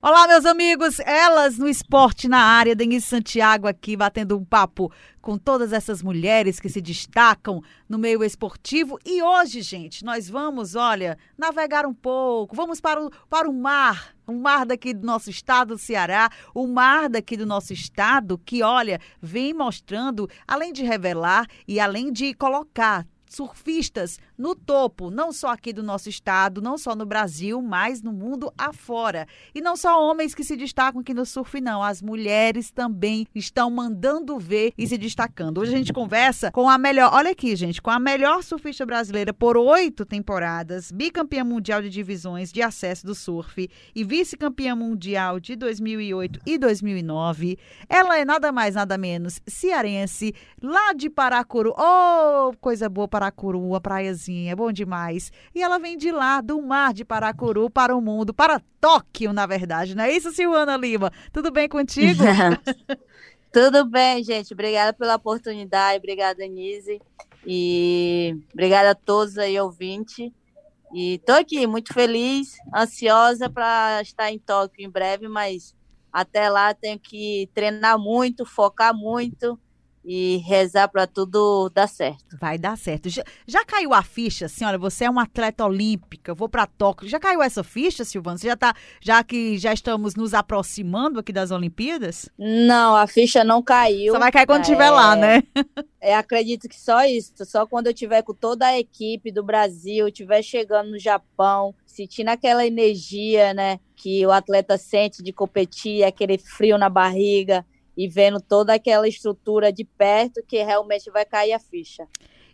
Olá, meus amigos, elas no esporte na área, Denise Santiago aqui batendo um papo com todas essas mulheres que se destacam no meio esportivo. E hoje, gente, nós vamos, olha, navegar um pouco, vamos para o, para o mar, o mar daqui do nosso estado do Ceará, o mar daqui do nosso estado que, olha, vem mostrando, além de revelar e além de colocar surfistas no topo, não só aqui do nosso estado, não só no Brasil, mas no mundo afora. E não só homens que se destacam aqui no surf, não. As mulheres também estão mandando ver e se destacando. Hoje a gente conversa com a melhor, olha aqui, gente, com a melhor surfista brasileira por oito temporadas, bicampeã mundial de divisões de acesso do surf e vice-campeã mundial de 2008 e 2009. Ela é nada mais, nada menos cearense, lá de Paracuru. Oh, coisa boa, Paracuru, a praiazinha é bom demais. E ela vem de lá, do mar de Paracuru para o mundo, para Tóquio, na verdade, não é isso, Silvana Lima? Tudo bem contigo? Tudo bem, gente. Obrigada pela oportunidade, obrigada, Nise. E obrigada a todos aí, ouvintes. E tô aqui muito feliz, ansiosa para estar em Tóquio em breve, mas até lá tenho que treinar muito, focar muito e rezar para tudo dar certo. Vai dar certo. Já, já, caiu a ficha, assim, olha, você é uma atleta olímpica, vou para Tóquio. Já caiu essa ficha, Silvana? Você já tá, já que já estamos nos aproximando aqui das Olimpíadas? Não, a ficha não caiu. Só vai cair quando estiver é, lá, né? é, acredito que só isso, só quando eu tiver com toda a equipe do Brasil, estiver chegando no Japão, sentindo aquela energia, né, que o atleta sente de competir, aquele frio na barriga, e vendo toda aquela estrutura de perto que realmente vai cair a ficha.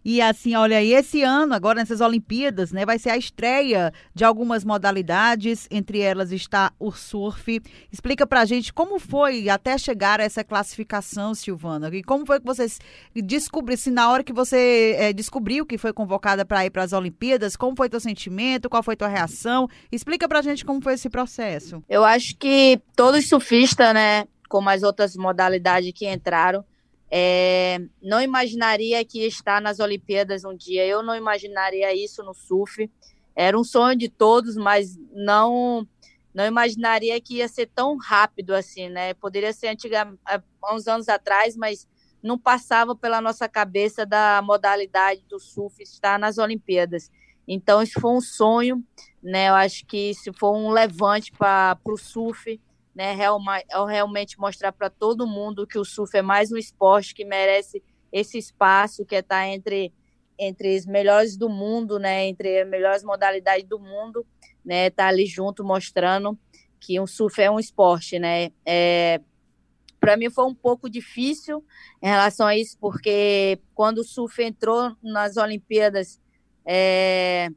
E assim, olha, e esse ano, agora nessas Olimpíadas, né, vai ser a estreia de algumas modalidades, entre elas está o surf. Explica pra gente como foi até chegar a essa classificação, Silvana, e como foi que vocês descobriram, se na hora que você é, descobriu que foi convocada para ir para as Olimpíadas, como foi teu sentimento, qual foi tua reação? Explica pra gente como foi esse processo. Eu acho que todos surfistas, né, como as outras modalidades que entraram. É, não imaginaria que estar nas Olimpíadas um dia. Eu não imaginaria isso no surf. Era um sonho de todos, mas não não imaginaria que ia ser tão rápido assim, né? Poderia ser antiga, há uns anos atrás, mas não passava pela nossa cabeça da modalidade do surf estar nas Olimpíadas. Então, isso foi um sonho, né? Eu acho que isso foi um levante para o surf né, realmente mostrar para todo mundo que o surf é mais um esporte que merece esse espaço que está entre entre os melhores do mundo, né, entre as melhores modalidades do mundo, né, tá ali junto mostrando que o surf é um esporte, né. É, para mim foi um pouco difícil em relação a isso, porque quando o surf entrou nas Olimpíadas, é,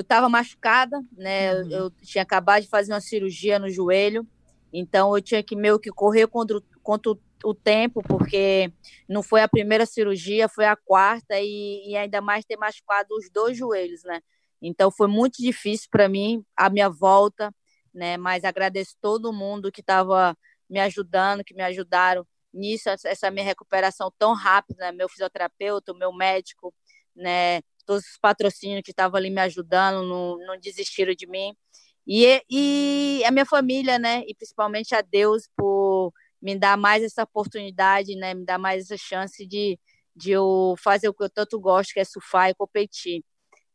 eu estava machucada, né? Uhum. Eu, tinha acabado de fazer uma cirurgia no joelho, então eu tinha que meio que correr contra, contra o tempo, porque não foi a primeira cirurgia, foi a quarta, e, e ainda mais ter machucado os dois joelhos, né? Então foi muito difícil para mim a minha volta, né? Mas agradeço todo mundo que estava me ajudando, que me ajudaram nisso, essa minha recuperação tão rápida, né? meu fisioterapeuta, meu médico, né? Todos os patrocínios que estavam ali me ajudando, não, não desistiram de mim. E, e a minha família, né? E principalmente a Deus por me dar mais essa oportunidade, né? Me dar mais essa chance de, de eu fazer o que eu tanto gosto, que é surfar e competir.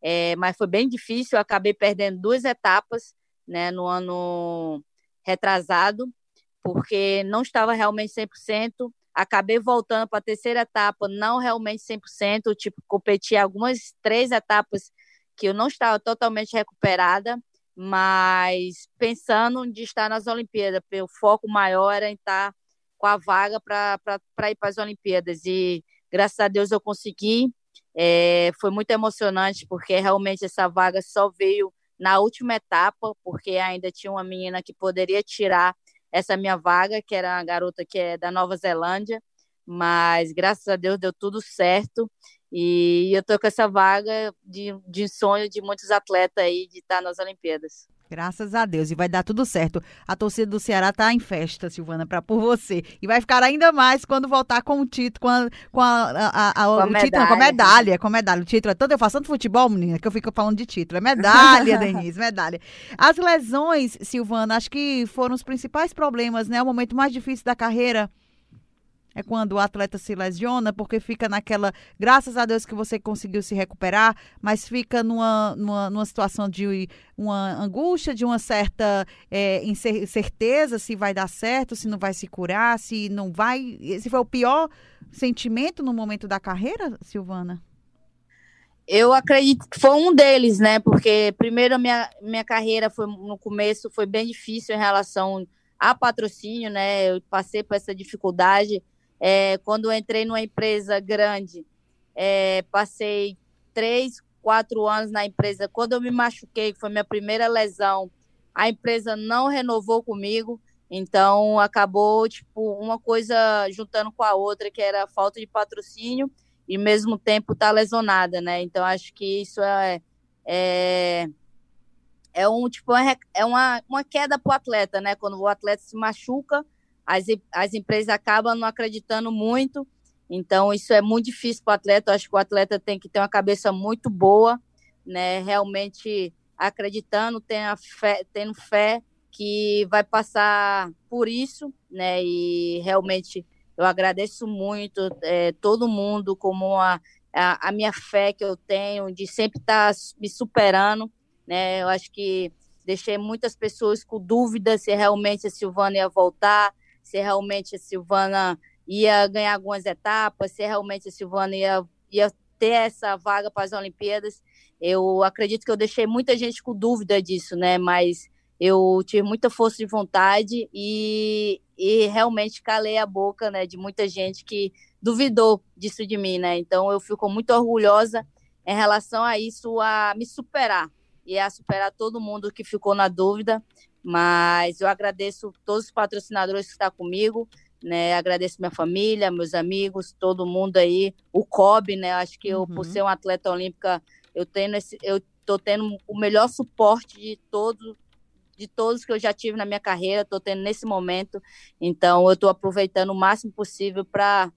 É, mas foi bem difícil, eu acabei perdendo duas etapas, né? No ano retrasado, porque não estava realmente 100% acabei voltando para a terceira etapa, não realmente 100%, tipo, competi algumas três etapas que eu não estava totalmente recuperada, mas pensando de estar nas Olimpíadas, o foco maior era em estar com a vaga para ir para as Olimpíadas, e graças a Deus eu consegui, é, foi muito emocionante, porque realmente essa vaga só veio na última etapa, porque ainda tinha uma menina que poderia tirar essa minha vaga, que era a garota que é da Nova Zelândia, mas graças a Deus deu tudo certo e eu tô com essa vaga de, de sonho de muitos atletas aí de estar nas Olimpíadas. Graças a Deus. E vai dar tudo certo. A torcida do Ceará tá em festa, Silvana, para por você. E vai ficar ainda mais quando voltar com o título, com a, com a, a, a, com o medalha. título, com a medalha, com a medalha. O título é todo, eu faço tanto futebol, menina, que eu fico falando de título. É medalha, Denise, medalha. As lesões, Silvana, acho que foram os principais problemas, né? O momento mais difícil da carreira é quando o atleta se lesiona, porque fica naquela. Graças a Deus que você conseguiu se recuperar, mas fica numa, numa, numa situação de uma angústia, de uma certa é, incerteza se vai dar certo, se não vai se curar, se não vai. Esse foi o pior sentimento no momento da carreira, Silvana? Eu acredito que foi um deles, né? Porque primeiro minha, minha carreira foi no começo foi bem difícil em relação a patrocínio, né? Eu passei por essa dificuldade é, quando entrei numa empresa grande, é, passei três, quatro anos na empresa. Quando eu me machuquei, que foi minha primeira lesão, a empresa não renovou comigo. Então acabou tipo uma coisa juntando com a outra, que era falta de patrocínio e mesmo tempo tá lesionada, né? Então acho que isso é é, é um tipo é uma, uma queda para o atleta, né? Quando o atleta se machuca, as, as empresas acabam não acreditando muito. Então, isso é muito difícil para o atleta. Eu acho que o atleta tem que ter uma cabeça muito boa, né? Realmente acreditando, tendo fé, tendo fé que vai passar por isso, né? E realmente eu agradeço muito é, todo mundo como a, a, a, minha fé que eu tenho de sempre estar tá me superando, né? Eu acho que deixei muitas pessoas com dúvidas se realmente a Silvana ia voltar, se realmente a Silvana ia ganhar algumas etapas, se realmente a Silvana ia, ia ter essa vaga para as Olimpíadas. Eu acredito que eu deixei muita gente com dúvida disso, né? Mas eu tive muita força de vontade e, e realmente calei a boca, né, de muita gente que duvidou disso de mim, né? Então eu fico muito orgulhosa em relação a isso, a me superar e a superar todo mundo que ficou na dúvida. Mas eu agradeço todos os patrocinadores que estão comigo, né? Agradeço minha família, meus amigos, todo mundo aí, o COB, né? Acho que eu, uhum. por ser uma atleta olímpica, eu tenho esse, eu tô tendo o melhor suporte de todos de todos que eu já tive na minha carreira, estou tendo nesse momento. Então, eu estou aproveitando o máximo possível para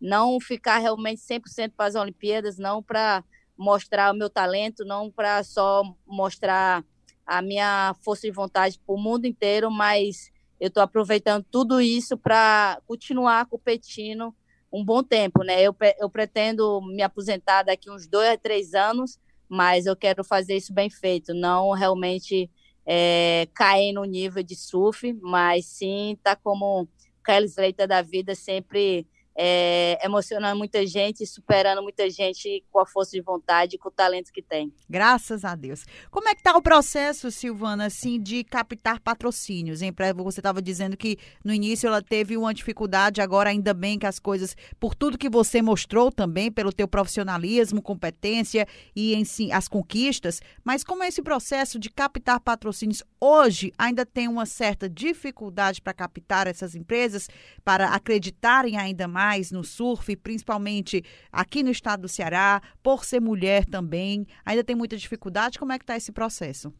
não ficar realmente 100% para as Olimpíadas, não para mostrar o meu talento, não para só mostrar a minha força de vontade para o mundo inteiro, mas eu estou aproveitando tudo isso para continuar competindo um bom tempo, né? Eu, eu pretendo me aposentar daqui uns dois a três anos, mas eu quero fazer isso bem feito, não realmente é, cair no nível de surf, mas sim tá como Kelly Slater da vida sempre é, emocionando muita gente, superando muita gente com a força de vontade e com o talento que tem. Graças a Deus. Como é que está o processo, Silvana, assim, de captar patrocínios? Hein? Você estava dizendo que no início ela teve uma dificuldade, agora ainda bem que as coisas, por tudo que você mostrou também, pelo teu profissionalismo, competência e as conquistas, mas como é esse processo de captar patrocínios hoje ainda tem uma certa dificuldade para captar essas empresas, para acreditarem ainda mais mais no surf, principalmente aqui no estado do Ceará, por ser mulher também? Ainda tem muita dificuldade? Como é que está esse processo?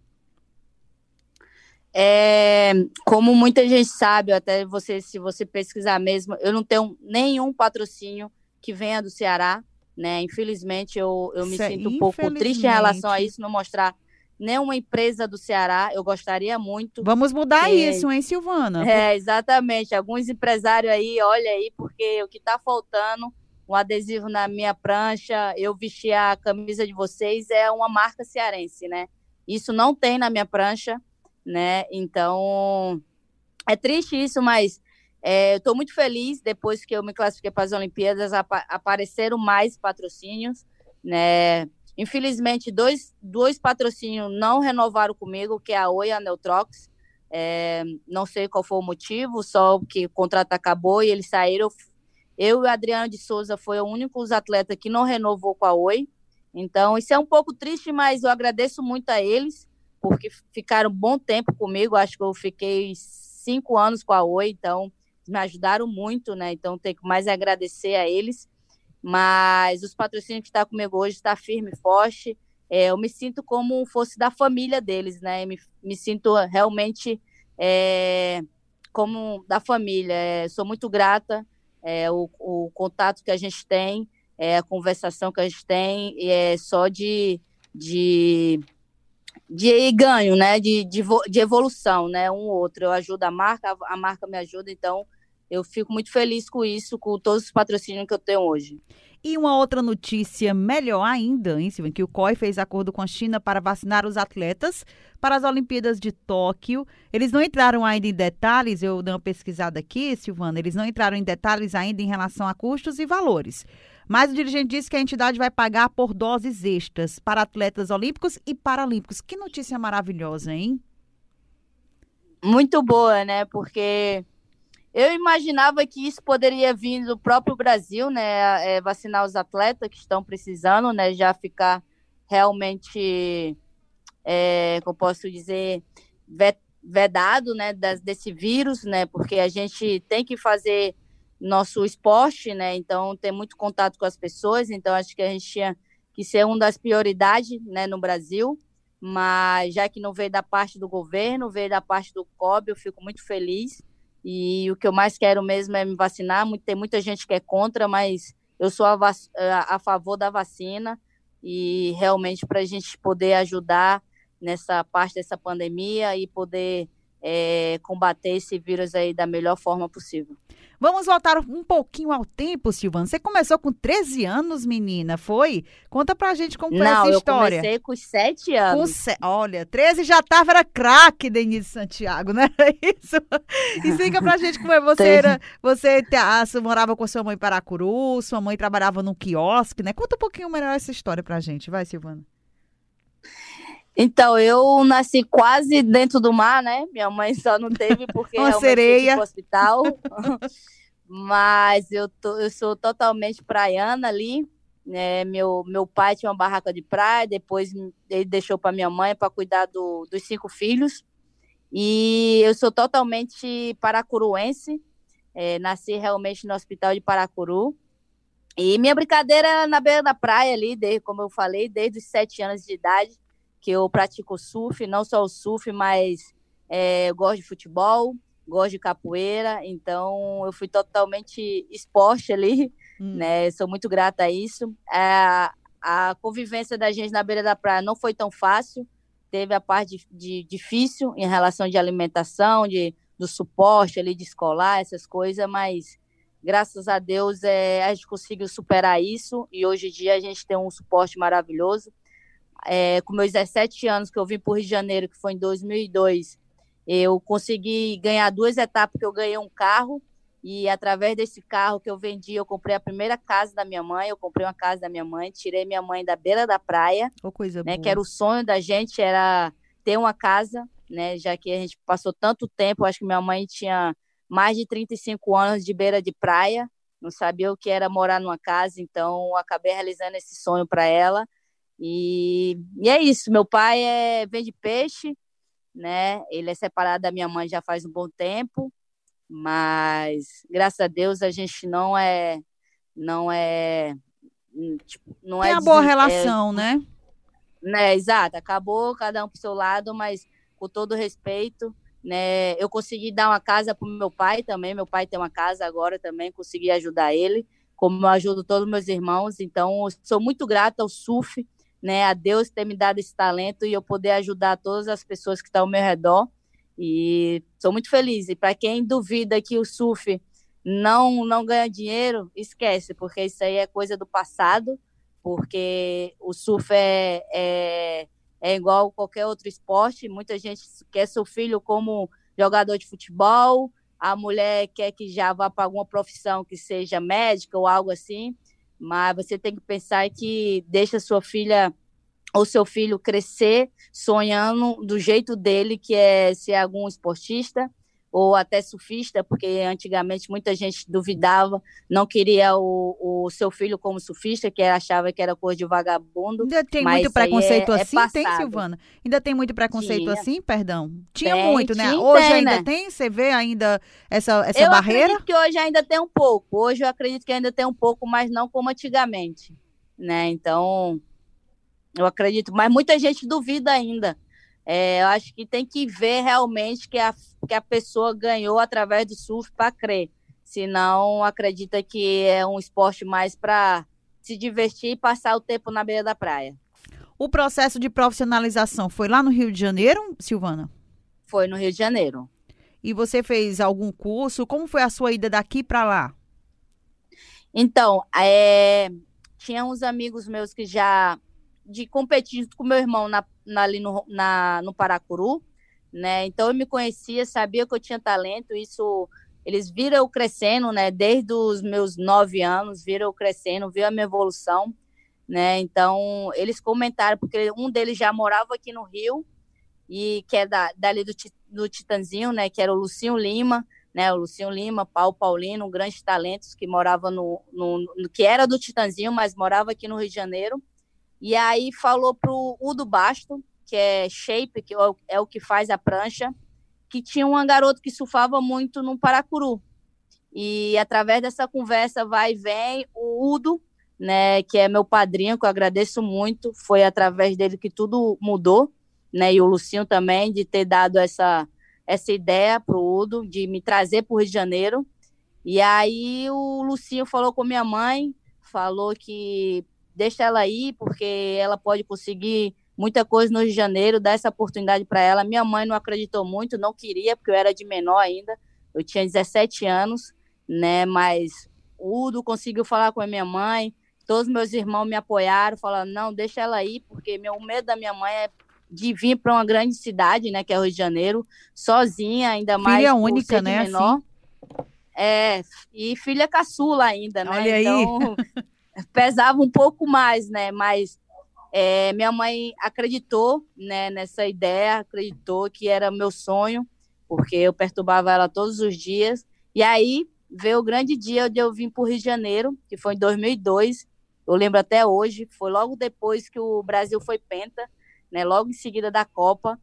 É, como muita gente sabe, até você, se você pesquisar mesmo, eu não tenho nenhum patrocínio que venha do Ceará, né? Infelizmente, eu, eu me sinto um pouco triste em relação a isso, não mostrar nenhuma empresa do Ceará. Eu gostaria muito. Vamos mudar que... isso, hein, Silvana? É, exatamente. Alguns empresários aí, olha aí, porque o que está faltando, um adesivo na minha prancha, eu vestir a camisa de vocês, é uma marca cearense, né? Isso não tem na minha prancha, né? Então, é triste isso, mas é, eu estou muito feliz depois que eu me classifiquei para as Olimpíadas, ap apareceram mais patrocínios, né? Infelizmente, dois, dois patrocínios não renovaram comigo, que é a Oi e a Neutrox. É, não sei qual foi o motivo, só que o contrato acabou e eles saíram. Eu e o Adriano de Souza foi o único atleta que não renovou com a Oi. Então, isso é um pouco triste, mas eu agradeço muito a eles, porque ficaram um bom tempo comigo. Acho que eu fiquei cinco anos com a Oi, então me ajudaram muito, né? Então, tenho que mais agradecer a eles. Mas os patrocínios que está comigo hoje está firme e forte. é, eu me sinto como fosse da família deles, né? Me, me sinto realmente é, como da família. É, sou muito grata é, o, o, contato que a gente tem, é, a conversação que a gente tem, é só de, de, de ganho, né? De, de, de evolução, né? Um outro. Eu ajudo a marca, a marca me ajuda, então eu fico muito feliz com isso, com todos os patrocínios que eu tenho hoje. E uma outra notícia melhor ainda, hein, Silvana, que o COI fez acordo com a China para vacinar os atletas para as Olimpíadas de Tóquio. Eles não entraram ainda em detalhes, eu dei uma pesquisada aqui, Silvana, eles não entraram em detalhes ainda em relação a custos e valores. Mas o dirigente disse que a entidade vai pagar por doses extras para atletas olímpicos e paralímpicos. Que notícia maravilhosa, hein? Muito boa, né? Porque eu imaginava que isso poderia vir do próprio Brasil, né? É, vacinar os atletas que estão precisando, né? Já ficar realmente, é, como posso dizer, vedado, né? Das, desse vírus, né? Porque a gente tem que fazer nosso esporte, né? Então, ter muito contato com as pessoas. Então, acho que a gente tinha que ser uma das prioridades, né? No Brasil. Mas já que não veio da parte do governo, veio da parte do COB, eu fico muito feliz e o que eu mais quero mesmo é me vacinar. Tem muita gente que é contra, mas eu sou a, a favor da vacina e realmente para a gente poder ajudar nessa parte dessa pandemia e poder é, combater esse vírus aí da melhor forma possível. Vamos voltar um pouquinho ao tempo, Silvana. Você começou com 13 anos, menina, foi? Conta pra gente como foi Não, essa história. eu comecei com 7 anos. Com se... Olha, 13 já tava, era craque, Denise Santiago, né? Isso. Explica pra gente como é. Você era, você te, morava com sua mãe em Paracuru, sua mãe trabalhava num quiosque, né? Conta um pouquinho melhor essa história pra gente, vai, Silvana. Então, eu nasci quase dentro do mar, né? Minha mãe só não teve porque Uma sereia. no hospital. Mas eu, tô, eu sou totalmente praiana ali. Né? Meu, meu pai tinha uma barraca de praia, depois ele deixou para minha mãe para cuidar do, dos cinco filhos. E eu sou totalmente paracuruense. É, nasci realmente no hospital de Paracuru. E minha brincadeira era na beira da praia ali, desde, como eu falei, desde os sete anos de idade que eu pratico surf, não só o surf, mas é, eu gosto de futebol, gosto de capoeira, então eu fui totalmente esporte ali, hum. né? Sou muito grata a isso. A, a convivência da gente na beira da praia não foi tão fácil, teve a parte de, de difícil em relação de alimentação, de do suporte ali de escolar, essas coisas, mas graças a Deus é, a gente conseguiu superar isso e hoje em dia a gente tem um suporte maravilhoso é, com meus 17 anos, que eu vim para o Rio de Janeiro, que foi em 2002, eu consegui ganhar duas etapas, que eu ganhei um carro, e através desse carro que eu vendi, eu comprei a primeira casa da minha mãe, eu comprei uma casa da minha mãe, tirei minha mãe da beira da praia, oh, coisa né, boa. que era o sonho da gente, era ter uma casa, né, já que a gente passou tanto tempo, acho que minha mãe tinha mais de 35 anos de beira de praia, não sabia o que era morar numa casa, então acabei realizando esse sonho para ela. E, e é isso. Meu pai é, vende peixe, né? Ele é separado da minha mãe já faz um bom tempo, mas graças a Deus a gente não é, não é, tipo, não Tem é. Tem uma boa relação, é, né? Né, exato. Acabou cada um pro seu lado, mas com todo respeito, né? Eu consegui dar uma casa pro meu pai também. Meu pai tem uma casa agora também, consegui ajudar ele, como eu ajudo todos os meus irmãos. Então, sou muito grata ao surf né, a Deus ter me dado esse talento e eu poder ajudar todas as pessoas que estão ao meu redor. E sou muito feliz. E para quem duvida que o surf não não ganha dinheiro, esquece, porque isso aí é coisa do passado, porque o surf é, é, é igual qualquer outro esporte. Muita gente quer seu filho como jogador de futebol, a mulher quer que já vá para alguma profissão que seja médica ou algo assim mas você tem que pensar que deixa sua filha ou seu filho crescer sonhando do jeito dele, que é ser algum esportista ou até surfista, porque antigamente muita gente duvidava, não queria o, o seu filho como surfista, que achava que era coisa de vagabundo. Ainda tem muito preconceito é, é assim, é tem, Silvana? Ainda tem muito preconceito tinha. assim, perdão? Tinha tem, muito, né? Tinha, hoje tem, ainda né? tem? Você vê ainda essa, essa eu barreira? Eu acredito que hoje ainda tem um pouco. Hoje eu acredito que ainda tem um pouco, mas não como antigamente, né? Então, Eu acredito, mas muita gente duvida ainda. É, eu acho que tem que ver realmente que a, que a pessoa ganhou através do surf para crer. Senão, acredita que é um esporte mais para se divertir e passar o tempo na beira da praia. O processo de profissionalização foi lá no Rio de Janeiro, Silvana? Foi no Rio de Janeiro. E você fez algum curso? Como foi a sua ida daqui para lá? Então, é, tinha uns amigos meus que já de competir com meu irmão na, na, ali no, na, no Paracuru, né? Então eu me conhecia, sabia que eu tinha talento, isso eles viram eu crescendo, né? Desde os meus nove anos, viram eu crescendo, viram a minha evolução, né? Então eles comentaram, porque um deles já morava aqui no Rio, e que é da, dali do, do Titanzinho, né? Que era o Lucinho Lima, né? O Lucinho Lima, Paulo Paulino, grandes talentos que morava no, no, no que era do Titanzinho, mas morava aqui no Rio de Janeiro. E aí falou pro Udo Basto, que é shape, que é o, é o que faz a prancha, que tinha um garoto que surfava muito no Paracuru. E através dessa conversa vai e vem, o Udo, né, que é meu padrinho, que eu agradeço muito, foi através dele que tudo mudou, né, e o Lucinho também, de ter dado essa, essa ideia para o Udo, de me trazer para o Rio de Janeiro. E aí o Lucinho falou com minha mãe, falou que deixa ela ir, porque ela pode conseguir muita coisa no Rio de Janeiro, dá essa oportunidade para ela. Minha mãe não acreditou muito, não queria, porque eu era de menor ainda, eu tinha 17 anos, né? Mas o Udo conseguiu falar com a minha mãe, todos meus irmãos me apoiaram, falaram: não, deixa ela ir, porque meu medo da minha mãe é de vir para uma grande cidade, né, que é o Rio de Janeiro, sozinha, ainda mais filha única, né, menor. Assim? É, e filha caçula ainda, né? Olha então pesava um pouco mais, né? Mas é, minha mãe acreditou né, nessa ideia, acreditou que era meu sonho, porque eu perturbava ela todos os dias. E aí veio o grande dia de eu vim para o Rio de Janeiro, que foi em 2002. Eu lembro até hoje, foi logo depois que o Brasil foi penta, né? Logo em seguida da Copa,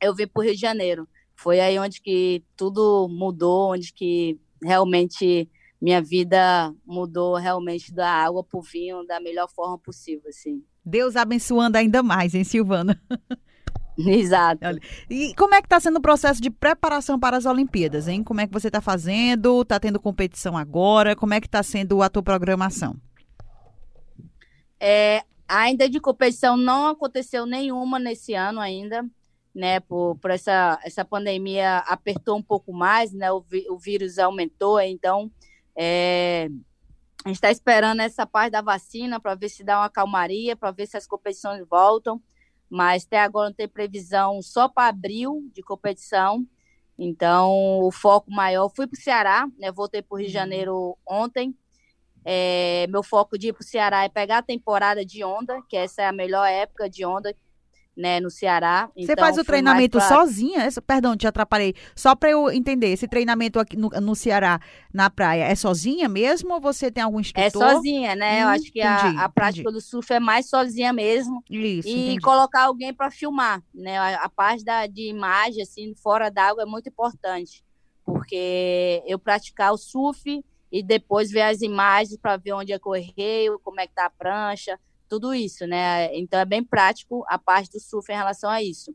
eu vim para o Rio de Janeiro. Foi aí onde que tudo mudou, onde que realmente minha vida mudou realmente da água para o vinho da melhor forma possível, assim. Deus abençoando ainda mais, hein, Silvana? Exato. E como é que está sendo o processo de preparação para as Olimpíadas, hein? Como é que você está fazendo? Está tendo competição agora? Como é que está sendo a tua programação? É, ainda de competição não aconteceu nenhuma nesse ano ainda, né? Por, por essa, essa pandemia apertou um pouco mais, né? O, o vírus aumentou, então é, a gente está esperando essa parte da vacina para ver se dá uma calmaria, para ver se as competições voltam. Mas até agora não tem previsão só para abril de competição. Então, o foco maior. Fui para o Ceará, né? Voltei para o Rio de uhum. Janeiro ontem. É, meu foco de ir para o Ceará é pegar a temporada de onda, que essa é a melhor época de onda né, no Ceará. Você então, faz o treinamento pra... sozinha? Essa, perdão, te atrapalhei. Só para eu entender, esse treinamento aqui no, no, Ceará, na praia, é sozinha mesmo ou você tem algum instrutor? É sozinha, né? Hum, eu acho que entendi, a, a, prática entendi. do surf é mais sozinha mesmo. Isso, E entendi. colocar alguém para filmar, né? A, a parte da, de imagem, assim, fora d'água é muito importante. Porque eu praticar o surf e depois ver as imagens para ver onde é que eu errei, como é que tá a prancha, tudo isso, né? Então é bem prático a parte do surf em relação a isso.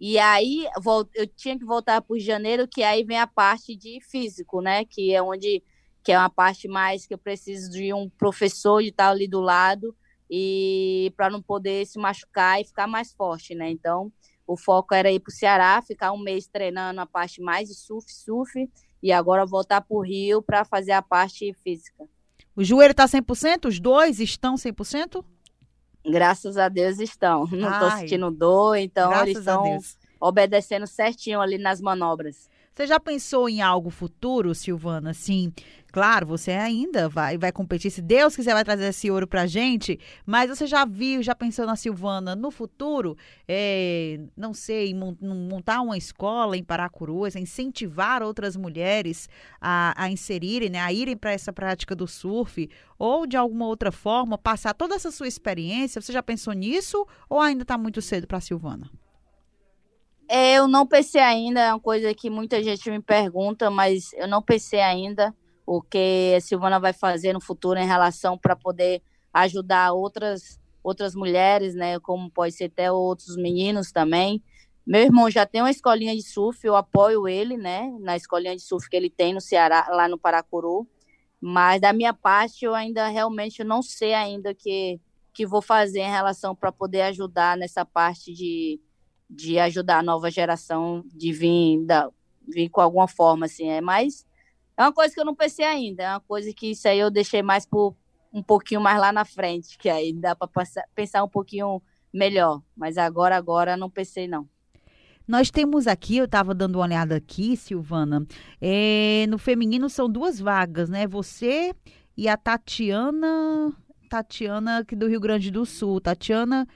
E aí eu tinha que voltar para o janeiro, que aí vem a parte de físico, né? Que é onde que é uma parte mais que eu preciso de um professor de estar ali do lado e para não poder se machucar e ficar mais forte, né? Então o foco era ir para o Ceará, ficar um mês treinando a parte mais de surf, surf e agora voltar para o Rio para fazer a parte física. O joelho está 100%? Os dois estão 100%? Graças a Deus estão. Não estou sentindo dor, então eles estão obedecendo certinho ali nas manobras. Você já pensou em algo futuro, Silvana? Sim, claro, você ainda vai, vai competir. Se Deus quiser, vai trazer esse ouro pra gente. Mas você já viu, já pensou na Silvana no futuro? É, não sei, montar uma escola em Paracurus, incentivar outras mulheres a, a inserirem, né, a irem para essa prática do surf, ou de alguma outra forma, passar toda essa sua experiência. Você já pensou nisso ou ainda está muito cedo para Silvana? É, eu não pensei ainda, é uma coisa que muita gente me pergunta, mas eu não pensei ainda o que a Silvana vai fazer no futuro em relação para poder ajudar outras outras mulheres, né? Como pode ser até outros meninos também. Meu irmão já tem uma escolinha de surf, eu apoio ele, né? Na escolinha de surf que ele tem no Ceará, lá no Paracuru. Mas da minha parte, eu ainda realmente não sei ainda que que vou fazer em relação para poder ajudar nessa parte de, de ajudar a nova geração de vir, da, vir com alguma forma, assim. É mais é uma coisa que eu não pensei ainda, é uma coisa que isso aí eu deixei mais por um pouquinho mais lá na frente, que aí dá para pensar um pouquinho melhor. Mas agora, agora não pensei não. Nós temos aqui, eu estava dando uma olhada aqui, Silvana, é, no feminino são duas vagas, né? Você e a Tatiana, Tatiana aqui do Rio Grande do Sul. Tatiana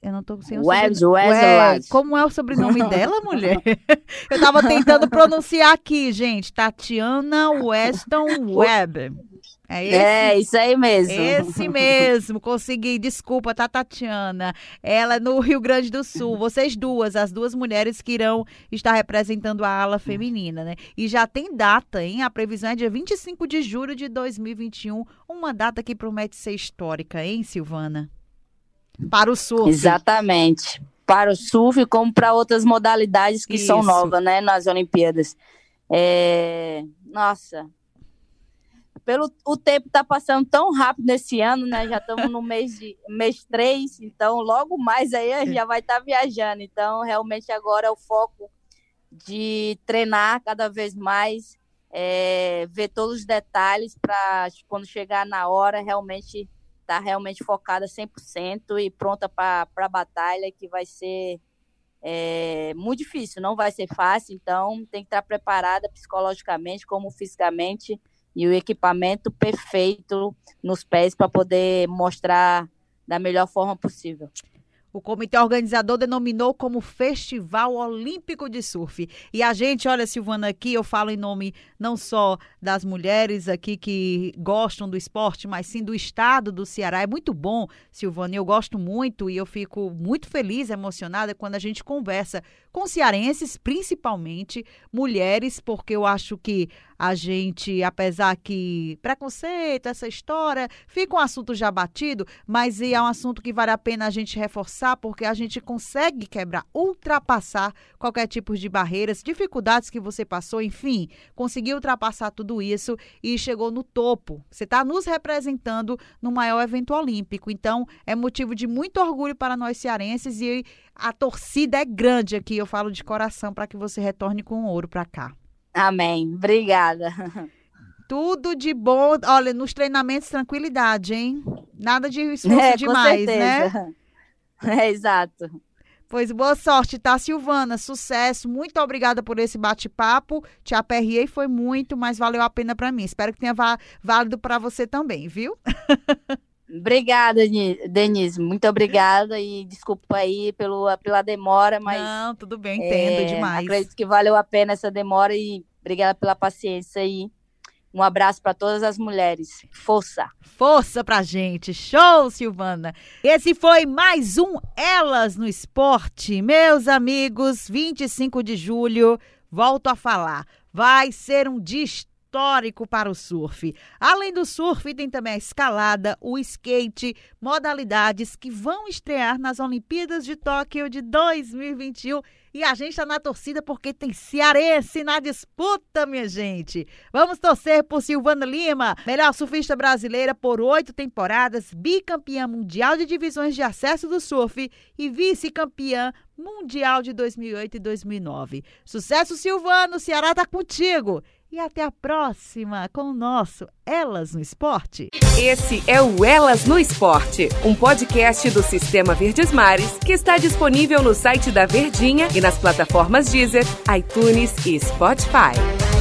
eu não tô sem o Wes, Wes, Como é o sobrenome dela, mulher? Eu tava tentando pronunciar aqui, gente. Tatiana Weston Webb. É, esse, é isso aí mesmo. Esse mesmo, consegui. Desculpa, tá, Tatiana? Ela é no Rio Grande do Sul. Vocês duas, as duas mulheres que irão estar representando a ala feminina, né? E já tem data, hein? A previsão é dia 25 de julho de 2021. Uma data que promete ser histórica, hein, Silvana? Para o surf. Exatamente. Para o surf, como para outras modalidades que Isso. são novas, né, nas Olimpíadas. É... Nossa, pelo o tempo tá passando tão rápido nesse ano, né? Já estamos no mês de mês 3, então logo mais aí já vai estar tá viajando. Então, realmente agora é o foco de treinar cada vez mais, é, ver todos os detalhes para quando chegar na hora realmente tá realmente focada 100% e pronta para a batalha, que vai ser é, muito difícil, não vai ser fácil, então tem que estar preparada psicologicamente como fisicamente e o equipamento perfeito nos pés para poder mostrar da melhor forma possível. O comitê organizador denominou como Festival Olímpico de Surf. E a gente, olha, Silvana, aqui eu falo em nome não só das mulheres aqui que gostam do esporte, mas sim do estado do Ceará. É muito bom, Silvana, eu gosto muito e eu fico muito feliz, emocionada quando a gente conversa com cearenses, principalmente mulheres, porque eu acho que a gente, apesar que preconceito, essa história, fica um assunto já batido, mas é um assunto que vale a pena a gente reforçar, porque a gente consegue quebrar, ultrapassar qualquer tipo de barreiras, dificuldades que você passou, enfim, conseguiu ultrapassar tudo isso e chegou no topo. Você está nos representando no maior evento olímpico. Então, é motivo de muito orgulho para nós cearenses e a torcida é grande aqui. Eu falo de coração para que você retorne com ouro para cá. Amém. Obrigada. Tudo de bom. Olha, nos treinamentos, tranquilidade, hein? Nada de esforço é, demais, né? É, exato. Pois boa sorte, tá, Silvana? Sucesso. Muito obrigada por esse bate-papo. Te aperriei, foi muito, mas valeu a pena para mim. Espero que tenha válido para você também, viu? Obrigada, Denise. Muito obrigada e desculpa aí pelo, pela demora, mas. Não, tudo bem, entendo é, demais. Acredito que valeu a pena essa demora e obrigada pela paciência aí. Um abraço para todas as mulheres. Força! Força pra gente. Show, Silvana. Esse foi mais um Elas no Esporte. Meus amigos, 25 de julho, volto a falar. Vai ser um dia histórico para o surf. Além do surf, tem também a escalada, o skate, modalidades que vão estrear nas Olimpíadas de Tóquio de 2021. E a gente está na torcida porque tem cearense na disputa, minha gente. Vamos torcer por Silvana Lima, melhor surfista brasileira por oito temporadas, bicampeã mundial de divisões de acesso do surf e vice-campeã mundial de 2008 e 2009. Sucesso, Silvano! O Ceará tá contigo! E até a próxima com o nosso Elas no Esporte. Esse é o Elas no Esporte, um podcast do Sistema Verdes Mares que está disponível no site da Verdinha e nas plataformas Deezer, iTunes e Spotify.